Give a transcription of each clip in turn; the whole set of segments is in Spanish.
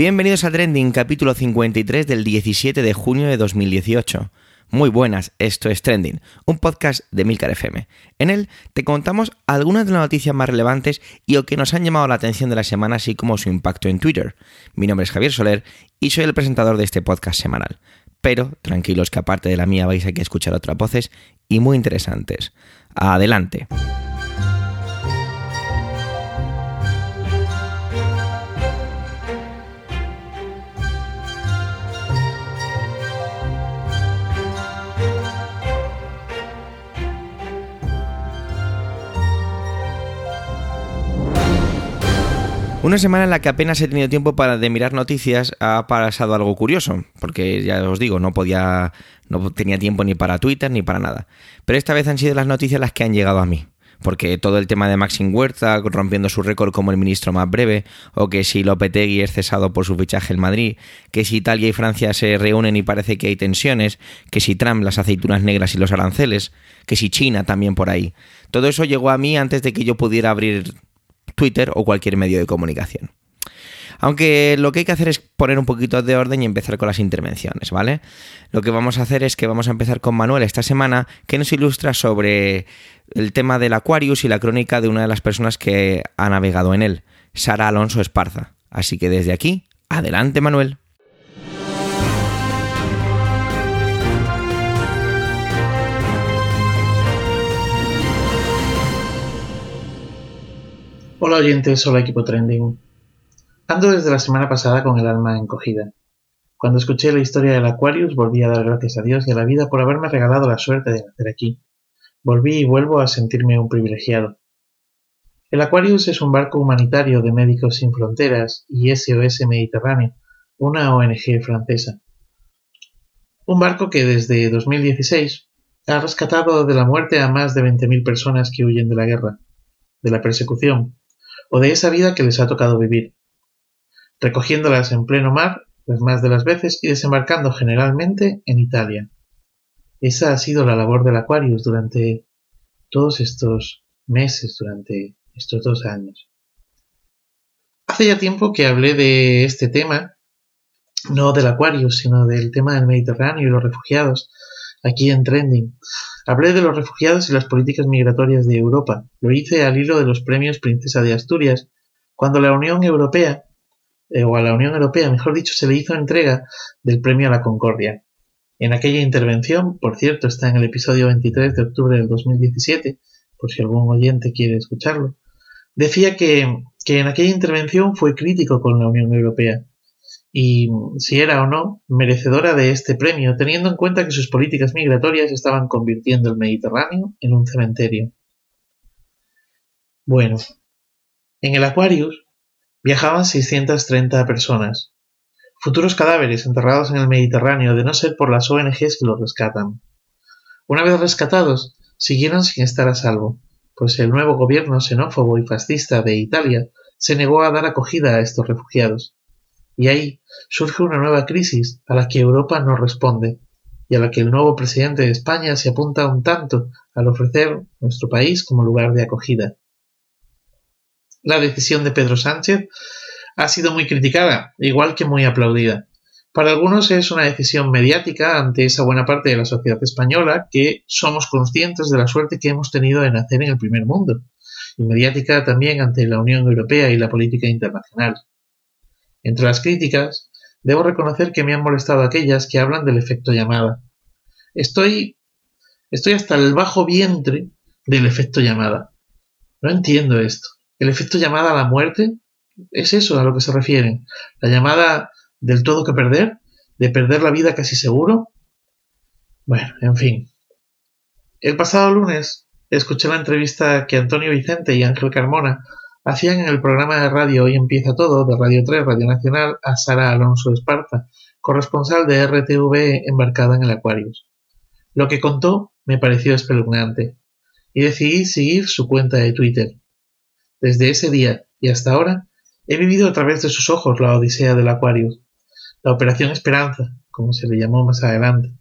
Bienvenidos a Trending, capítulo 53 del 17 de junio de 2018. Muy buenas, esto es Trending, un podcast de Milcar FM. En él te contamos algunas de las noticias más relevantes y o que nos han llamado la atención de la semana, así como su impacto en Twitter. Mi nombre es Javier Soler y soy el presentador de este podcast semanal. Pero tranquilos que aparte de la mía vais a escuchar otras voces y muy interesantes. Adelante. Una semana en la que apenas he tenido tiempo para de mirar noticias ha pasado algo curioso, porque ya os digo, no podía, no tenía tiempo ni para Twitter ni para nada. Pero esta vez han sido las noticias las que han llegado a mí. Porque todo el tema de Maxim Huerta rompiendo su récord como el ministro más breve, o que si Lopetegui es cesado por su fichaje en Madrid, que si Italia y Francia se reúnen y parece que hay tensiones, que si Trump las aceitunas negras y los aranceles, que si China también por ahí. Todo eso llegó a mí antes de que yo pudiera abrir Twitter o cualquier medio de comunicación. Aunque lo que hay que hacer es poner un poquito de orden y empezar con las intervenciones, ¿vale? Lo que vamos a hacer es que vamos a empezar con Manuel esta semana, que nos ilustra sobre el tema del Aquarius y la crónica de una de las personas que ha navegado en él, Sara Alonso Esparza. Así que desde aquí, adelante Manuel. Hola oyentes, hola equipo trending. Ando desde la semana pasada con el alma encogida. Cuando escuché la historia del Aquarius volví a dar gracias a Dios y a la vida por haberme regalado la suerte de nacer aquí. Volví y vuelvo a sentirme un privilegiado. El Aquarius es un barco humanitario de Médicos Sin Fronteras y SOS Mediterráneo, una ONG francesa. Un barco que desde 2016 ha rescatado de la muerte a más de 20.000 personas que huyen de la guerra, de la persecución o de esa vida que les ha tocado vivir, recogiéndolas en pleno mar las más de las veces y desembarcando generalmente en Italia. Esa ha sido la labor del Aquarius durante todos estos meses, durante estos dos años. Hace ya tiempo que hablé de este tema, no del Aquarius, sino del tema del Mediterráneo y los refugiados, aquí en Trending. Hablé de los refugiados y las políticas migratorias de Europa. Lo hice al hilo de los premios Princesa de Asturias, cuando la Unión Europea, eh, o a la Unión Europea, mejor dicho, se le hizo entrega del premio a la Concordia. En aquella intervención, por cierto, está en el episodio 23 de octubre del 2017, por si algún oyente quiere escucharlo, decía que, que en aquella intervención fue crítico con la Unión Europea, y si era o no merecedora de este premio, teniendo en cuenta que sus políticas migratorias estaban convirtiendo el Mediterráneo en un cementerio. Bueno, en el Aquarius viajaban 630 personas, futuros cadáveres enterrados en el Mediterráneo de no ser por las ONGs que los rescatan. Una vez rescatados, siguieron sin estar a salvo, pues el nuevo gobierno xenófobo y fascista de Italia se negó a dar acogida a estos refugiados y ahí surge una nueva crisis a la que Europa no responde y a la que el nuevo presidente de España se apunta un tanto al ofrecer nuestro país como lugar de acogida. La decisión de Pedro Sánchez ha sido muy criticada, igual que muy aplaudida. Para algunos es una decisión mediática ante esa buena parte de la sociedad española que somos conscientes de la suerte que hemos tenido de nacer en el primer mundo, y mediática también ante la Unión Europea y la política internacional. Entre las críticas, debo reconocer que me han molestado aquellas que hablan del efecto llamada. Estoy. estoy hasta el bajo vientre del efecto llamada. No entiendo esto. ¿El efecto llamada a la muerte? ¿Es eso a lo que se refieren? ¿La llamada del todo que perder? ¿De perder la vida casi seguro? Bueno, en fin. El pasado lunes escuché la entrevista que Antonio Vicente y Ángel Carmona hacían en el programa de radio Hoy empieza todo de Radio 3, Radio Nacional, a Sara Alonso Esparza, corresponsal de RTV embarcada en el Aquarius. Lo que contó me pareció espeluznante y decidí seguir su cuenta de Twitter. Desde ese día y hasta ahora he vivido a través de sus ojos la odisea del Aquarius, la Operación Esperanza, como se le llamó más adelante.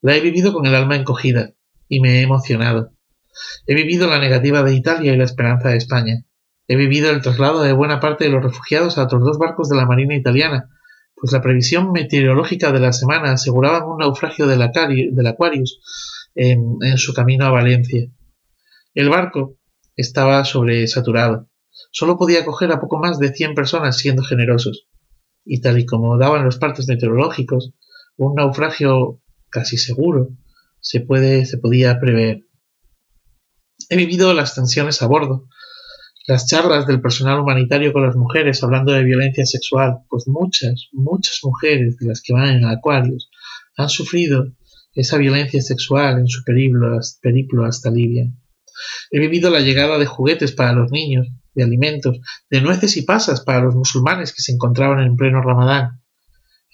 La he vivido con el alma encogida y me he emocionado. He vivido la negativa de Italia y la esperanza de España He vivido el traslado de buena parte de los refugiados a otros dos barcos de la Marina italiana, pues la previsión meteorológica de la semana aseguraba un naufragio del, Aquarius en, su camino a Valencia. El barco estaba sobresaturado. Solo podía acoger a poco más de 100 personas siendo generosos. Y tal y como daban los partes meteorológicos, un naufragio casi seguro se, puede, se podía prever. He vivido las tensiones a bordo, las charlas del personal humanitario con las mujeres hablando de violencia sexual, pues muchas, muchas mujeres de las que van en acuarios han sufrido esa violencia sexual en su periplo, periplo hasta Libia. He vivido la llegada de juguetes para los niños, de alimentos, de nueces y pasas para los musulmanes que se encontraban en pleno ramadán.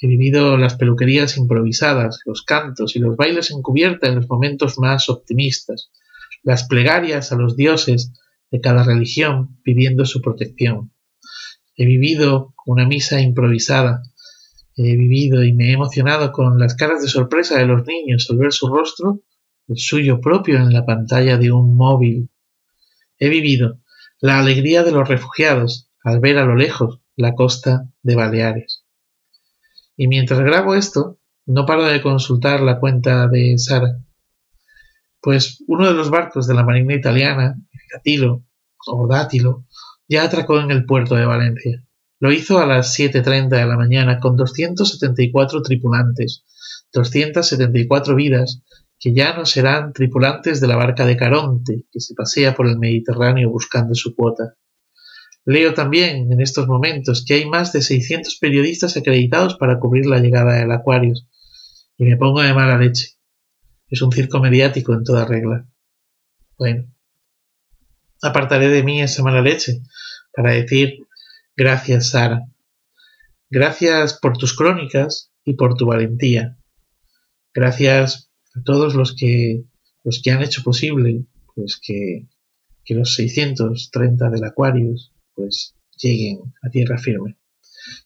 He vivido las peluquerías improvisadas, los cantos y los bailes en cubierta en los momentos más optimistas, las plegarias a los dioses de cada religión pidiendo su protección. He vivido una misa improvisada. He vivido y me he emocionado con las caras de sorpresa de los niños al ver su rostro, el suyo propio en la pantalla de un móvil. He vivido la alegría de los refugiados al ver a lo lejos la costa de Baleares. Y mientras grabo esto, no paro de consultar la cuenta de Sara pues uno de los barcos de la Marina italiana, el o Dátilo, ya atracó en el puerto de Valencia. Lo hizo a las 7.30 de la mañana con 274 tripulantes, 274 vidas que ya no serán tripulantes de la barca de Caronte, que se pasea por el Mediterráneo buscando su cuota. Leo también en estos momentos que hay más de 600 periodistas acreditados para cubrir la llegada del Aquarius, y me pongo de mala leche. Es un circo mediático en toda regla. Bueno, apartaré de mí esa mala leche para decir gracias, Sara. Gracias por tus crónicas y por tu valentía. Gracias a todos los que los que han hecho posible pues que, que los 630 del Aquarius pues lleguen a tierra firme.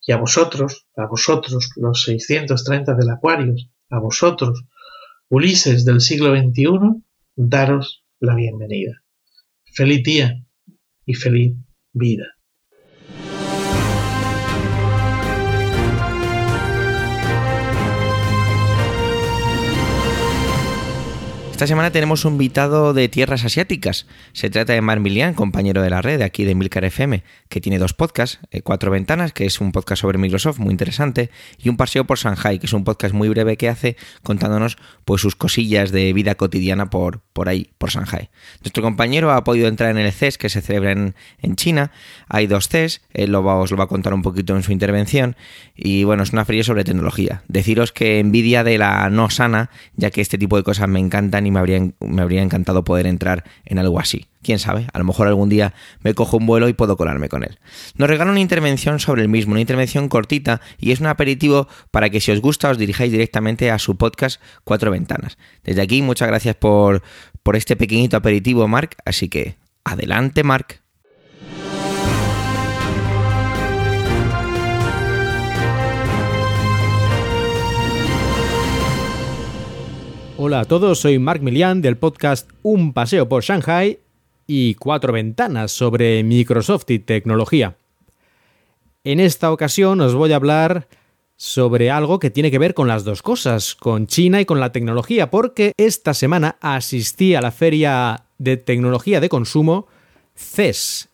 Y a vosotros, a vosotros, los 630 del Aquarius, a vosotros, Ulises del siglo XXI, daros la bienvenida. Feliz día y feliz vida. Esta semana tenemos un invitado de tierras asiáticas. Se trata de Mar Milian, compañero de la red aquí de Milcar FM, que tiene dos podcasts, eh, Cuatro Ventanas, que es un podcast sobre Microsoft muy interesante, y Un paseo por Shanghai, que es un podcast muy breve que hace contándonos pues sus cosillas de vida cotidiana por, por ahí, por Shanghai. Nuestro compañero ha podido entrar en el CES que se celebra en, China. Hay dos CES, él lo va, os lo va a contar un poquito en su intervención. Y bueno, es una feria sobre tecnología. Deciros que envidia de la no sana, ya que este tipo de cosas me encantan me habría, me habría encantado poder entrar en algo así. Quién sabe, a lo mejor algún día me cojo un vuelo y puedo colarme con él. Nos regala una intervención sobre el mismo, una intervención cortita y es un aperitivo para que si os gusta os dirijáis directamente a su podcast Cuatro Ventanas. Desde aquí, muchas gracias por, por este pequeñito aperitivo, Mark. Así que, adelante, Mark. Hola a todos, soy Mark Milian del podcast Un paseo por Shanghai y cuatro ventanas sobre Microsoft y tecnología. En esta ocasión os voy a hablar sobre algo que tiene que ver con las dos cosas, con China y con la tecnología, porque esta semana asistí a la feria de tecnología de consumo CES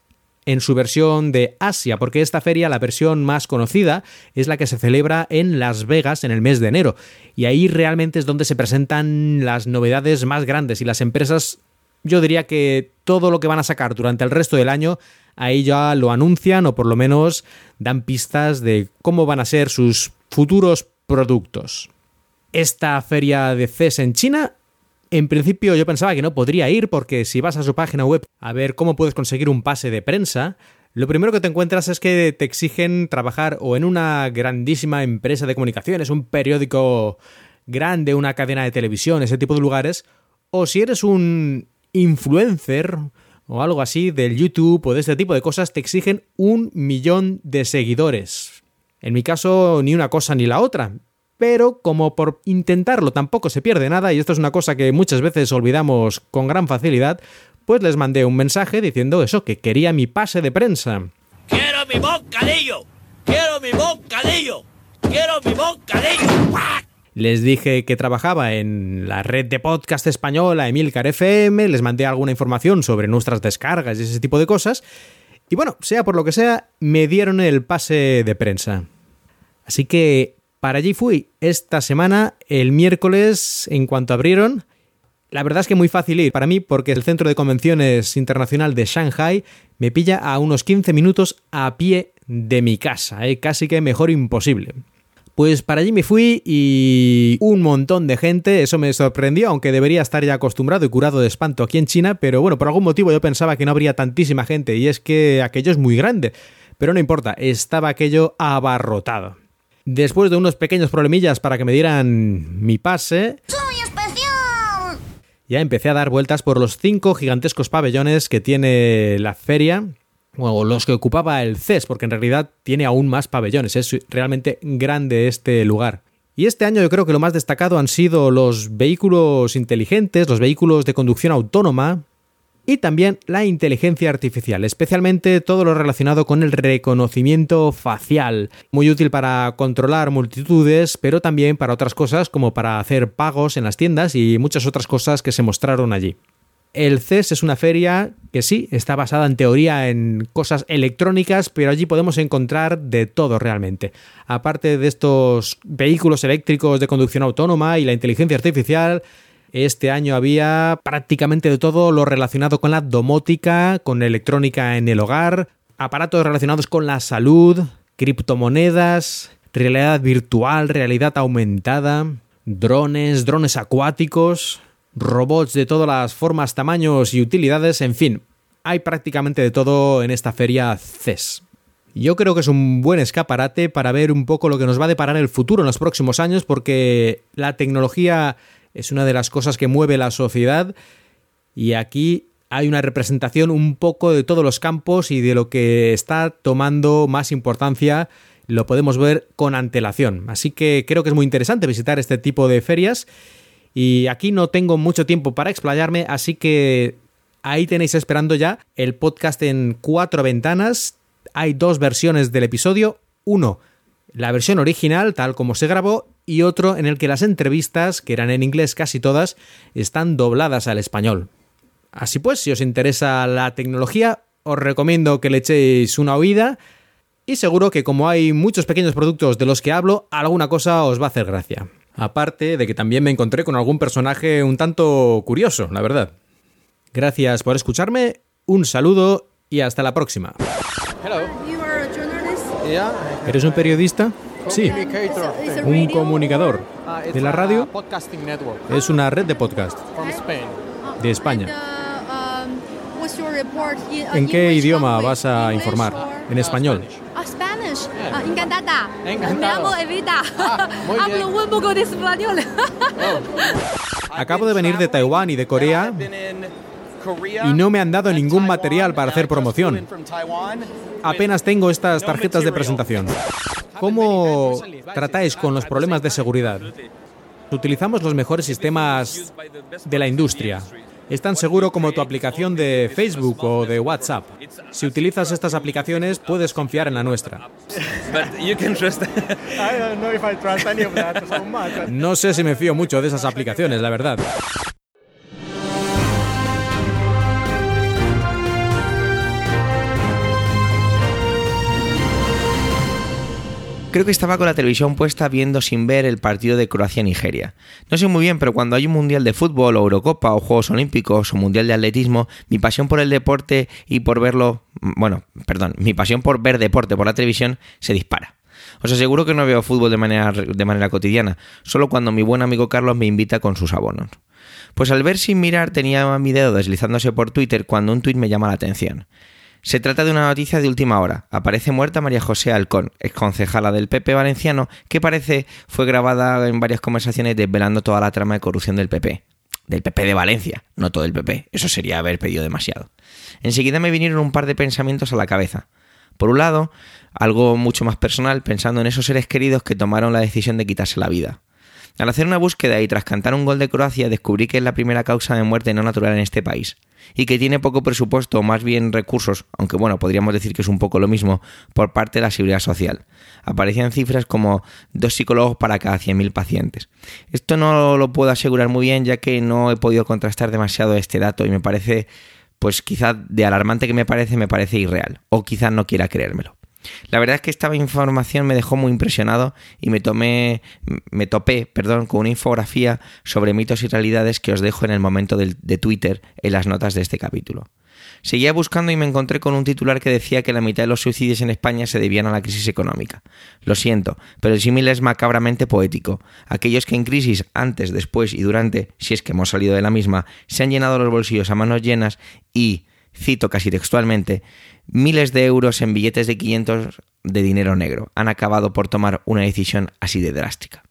en su versión de Asia, porque esta feria, la versión más conocida, es la que se celebra en Las Vegas en el mes de enero. Y ahí realmente es donde se presentan las novedades más grandes y las empresas, yo diría que todo lo que van a sacar durante el resto del año, ahí ya lo anuncian o por lo menos dan pistas de cómo van a ser sus futuros productos. Esta feria de CES en China en principio yo pensaba que no podría ir porque si vas a su página web a ver cómo puedes conseguir un pase de prensa, lo primero que te encuentras es que te exigen trabajar o en una grandísima empresa de comunicaciones, un periódico grande, una cadena de televisión, ese tipo de lugares, o si eres un influencer o algo así del YouTube o de este tipo de cosas, te exigen un millón de seguidores. En mi caso, ni una cosa ni la otra pero como por intentarlo tampoco se pierde nada, y esto es una cosa que muchas veces olvidamos con gran facilidad, pues les mandé un mensaje diciendo eso, que quería mi pase de prensa. ¡Quiero mi bocadillo! ¡Quiero mi bocadillo! ¡Quiero mi bocadillo! Les dije que trabajaba en la red de podcast española Emilcar FM, les mandé alguna información sobre nuestras descargas y ese tipo de cosas. Y bueno, sea por lo que sea, me dieron el pase de prensa. Así que para allí fui esta semana, el miércoles, en cuanto abrieron. La verdad es que muy fácil ir para mí porque el Centro de Convenciones Internacional de Shanghai me pilla a unos 15 minutos a pie de mi casa, ¿eh? casi que mejor imposible. Pues para allí me fui y un montón de gente, eso me sorprendió, aunque debería estar ya acostumbrado y curado de espanto aquí en China, pero bueno, por algún motivo yo pensaba que no habría tantísima gente y es que aquello es muy grande. Pero no importa, estaba aquello abarrotado. Después de unos pequeños problemillas para que me dieran mi pase... ¡Soy especial! Ya empecé a dar vueltas por los cinco gigantescos pabellones que tiene la feria o los que ocupaba el CES, porque en realidad tiene aún más pabellones, es realmente grande este lugar. Y este año yo creo que lo más destacado han sido los vehículos inteligentes, los vehículos de conducción autónoma y también la inteligencia artificial, especialmente todo lo relacionado con el reconocimiento facial, muy útil para controlar multitudes, pero también para otras cosas como para hacer pagos en las tiendas y muchas otras cosas que se mostraron allí. El CES es una feria que sí, está basada en teoría en cosas electrónicas, pero allí podemos encontrar de todo realmente. Aparte de estos vehículos eléctricos de conducción autónoma y la inteligencia artificial, este año había prácticamente de todo lo relacionado con la domótica, con electrónica en el hogar, aparatos relacionados con la salud, criptomonedas, realidad virtual, realidad aumentada, drones, drones acuáticos, robots de todas las formas, tamaños y utilidades, en fin, hay prácticamente de todo en esta feria CES. Yo creo que es un buen escaparate para ver un poco lo que nos va a deparar el futuro en los próximos años, porque la tecnología es una de las cosas que mueve la sociedad y aquí hay una representación un poco de todos los campos y de lo que está tomando más importancia lo podemos ver con antelación. Así que creo que es muy interesante visitar este tipo de ferias y aquí no tengo mucho tiempo para explayarme, así que ahí tenéis esperando ya el podcast en cuatro ventanas. Hay dos versiones del episodio. Uno, la versión original, tal como se grabó, y otro en el que las entrevistas, que eran en inglés casi todas, están dobladas al español. Así pues, si os interesa la tecnología, os recomiendo que le echéis una oída y seguro que como hay muchos pequeños productos de los que hablo, alguna cosa os va a hacer gracia. Aparte de que también me encontré con algún personaje un tanto curioso, la verdad. Gracias por escucharme, un saludo y hasta la próxima. ¿Eres un periodista? Sí. Un comunicador. ¿De la radio? Es una red de podcast. De España. ¿En qué idioma vas a informar? En español. Ah, encantada. Encantado. Me llamo Evita. Ah. Hablo un poco de español. Acabo de venir de Taiwán y de Corea y no me han dado ningún material para hacer promoción. Apenas tengo estas tarjetas de presentación. ¿Cómo tratáis con los problemas de seguridad? Utilizamos los mejores sistemas de la industria. Es tan seguro como tu aplicación de Facebook o de WhatsApp. Si utilizas estas aplicaciones, puedes confiar en la nuestra. No sé si me fío mucho de esas aplicaciones, la verdad. Creo que estaba con la televisión puesta viendo sin ver el partido de Croacia-Nigeria. No sé muy bien, pero cuando hay un mundial de fútbol o Eurocopa o Juegos Olímpicos o mundial de atletismo, mi pasión por el deporte y por verlo, bueno, perdón, mi pasión por ver deporte por la televisión se dispara. Os aseguro que no veo fútbol de manera, de manera cotidiana, solo cuando mi buen amigo Carlos me invita con sus abonos. Pues al ver sin mirar tenía mi dedo deslizándose por Twitter cuando un tuit me llama la atención. Se trata de una noticia de última hora. Aparece muerta María José Alcón, exconcejala del PP valenciano, que parece fue grabada en varias conversaciones desvelando toda la trama de corrupción del PP. Del PP de Valencia, no todo el PP. Eso sería haber pedido demasiado. Enseguida me vinieron un par de pensamientos a la cabeza. Por un lado, algo mucho más personal, pensando en esos seres queridos que tomaron la decisión de quitarse la vida. Al hacer una búsqueda y tras cantar un gol de Croacia descubrí que es la primera causa de muerte no natural en este país y que tiene poco presupuesto o más bien recursos, aunque bueno, podríamos decir que es un poco lo mismo, por parte de la seguridad social. Aparecían cifras como dos psicólogos para cada 100.000 pacientes. Esto no lo puedo asegurar muy bien ya que no he podido contrastar demasiado este dato y me parece, pues quizá de alarmante que me parece, me parece irreal, o quizá no quiera creérmelo. La verdad es que esta información me dejó muy impresionado y me tomé, me topé, perdón, con una infografía sobre mitos y realidades que os dejo en el momento de, de Twitter en las notas de este capítulo. Seguía buscando y me encontré con un titular que decía que la mitad de los suicidios en España se debían a la crisis económica. Lo siento, pero el símil es macabramente poético. Aquellos que en crisis, antes, después y durante, si es que hemos salido de la misma, se han llenado los bolsillos a manos llenas y, cito casi textualmente, miles de euros en billetes de 500 de dinero negro. Han acabado por tomar una decisión así de drástica.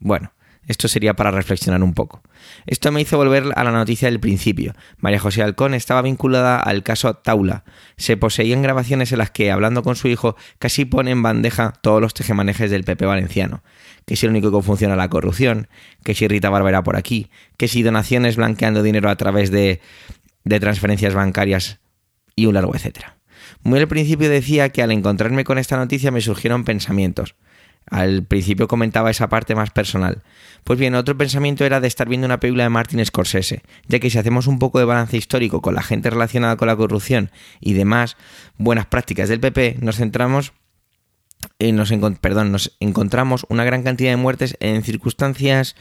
Bueno, esto sería para reflexionar un poco. Esto me hizo volver a la noticia del principio. María José Alcón estaba vinculada al caso Taula. Se poseían grabaciones en las que, hablando con su hijo, casi pone en bandeja todos los tejemanejes del PP valenciano. Que si el único que funciona la corrupción, que si Rita Barbera por aquí, que si donaciones blanqueando dinero a través de, de transferencias bancarias y un largo etcétera. Muy al principio decía que al encontrarme con esta noticia me surgieron pensamientos. Al principio comentaba esa parte más personal. Pues bien, otro pensamiento era de estar viendo una película de Martin Scorsese, ya que si hacemos un poco de balance histórico con la gente relacionada con la corrupción y demás buenas prácticas del PP, nos centramos eh, nos, perdón, nos encontramos una gran cantidad de muertes en circunstancias,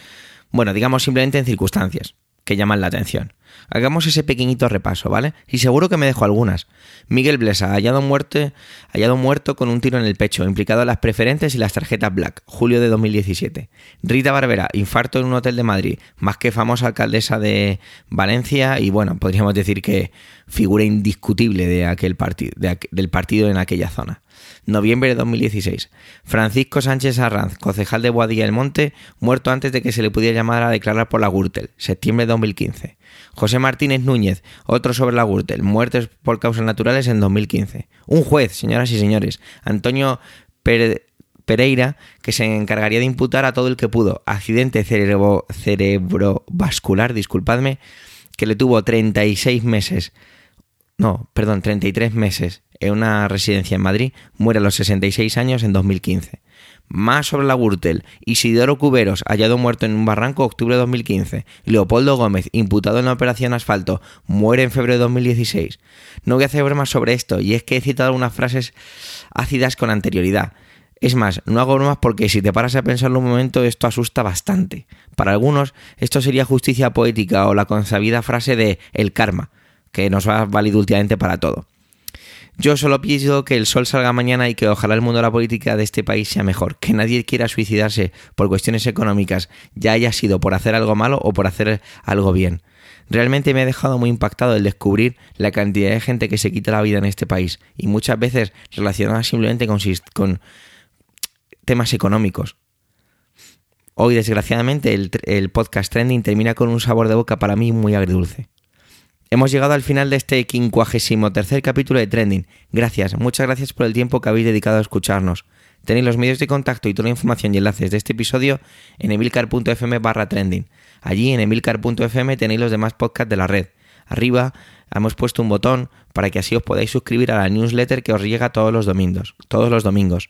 bueno, digamos simplemente en circunstancias que llaman la atención. Hagamos ese pequeñito repaso, ¿vale? Y seguro que me dejo algunas. Miguel Blesa, hallado, muerte, hallado muerto con un tiro en el pecho, implicado en las preferentes y las tarjetas Black, julio de 2017. Rita Barbera, infarto en un hotel de Madrid, más que famosa alcaldesa de Valencia y bueno, podríamos decir que figura indiscutible de aquel partido, del partido en aquella zona noviembre de 2016. Francisco Sánchez Arranz, concejal de Boadilla del Monte, muerto antes de que se le pudiera llamar a declarar por la Gürtel, septiembre de 2015. José Martínez Núñez, otro sobre la Gürtel, muertes por causas naturales en 2015. Un juez, señoras y señores, Antonio Pereira, que se encargaría de imputar a todo el que pudo. Accidente cerebro cerebrovascular, disculpadme, que le tuvo 36 meses. No, perdón, 33 meses en una residencia en Madrid, muere a los 66 años en 2015. Más sobre la Gürtel. Isidoro Cuberos, hallado muerto en un barranco, octubre de 2015. Leopoldo Gómez, imputado en la operación Asfalto, muere en febrero de 2016. No voy a hacer bromas sobre esto, y es que he citado algunas frases ácidas con anterioridad. Es más, no hago bromas porque si te paras a pensarlo un momento, esto asusta bastante. Para algunos, esto sería justicia poética o la consabida frase de el karma, que nos ha valido últimamente para todo. Yo solo pido que el sol salga mañana y que ojalá el mundo de la política de este país sea mejor, que nadie quiera suicidarse por cuestiones económicas, ya haya sido por hacer algo malo o por hacer algo bien. Realmente me ha dejado muy impactado el descubrir la cantidad de gente que se quita la vida en este país y muchas veces relacionada simplemente con, temas económicos. Hoy, desgraciadamente, el, el podcast trending termina con un sabor de boca para mí muy agridulce. Hemos llegado al final de este quincuagésimo tercer capítulo de Trending. Gracias, muchas gracias por el tiempo que habéis dedicado a escucharnos. Tenéis los medios de contacto y toda la información y enlaces de este episodio en emilcar.fm barra trending. Allí en emilcar.fm tenéis los demás podcasts de la red. Arriba hemos puesto un botón para que así os podáis suscribir a la newsletter que os llega todos los domingos. Todos los domingos.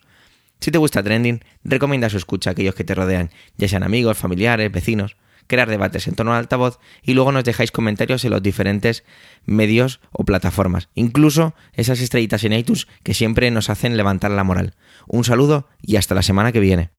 Si te gusta Trending, recomienda su escucha a aquellos que te rodean, ya sean amigos, familiares, vecinos crear debates en torno al altavoz y luego nos dejáis comentarios en los diferentes medios o plataformas, incluso esas estrellitas en iTunes que siempre nos hacen levantar la moral. Un saludo y hasta la semana que viene.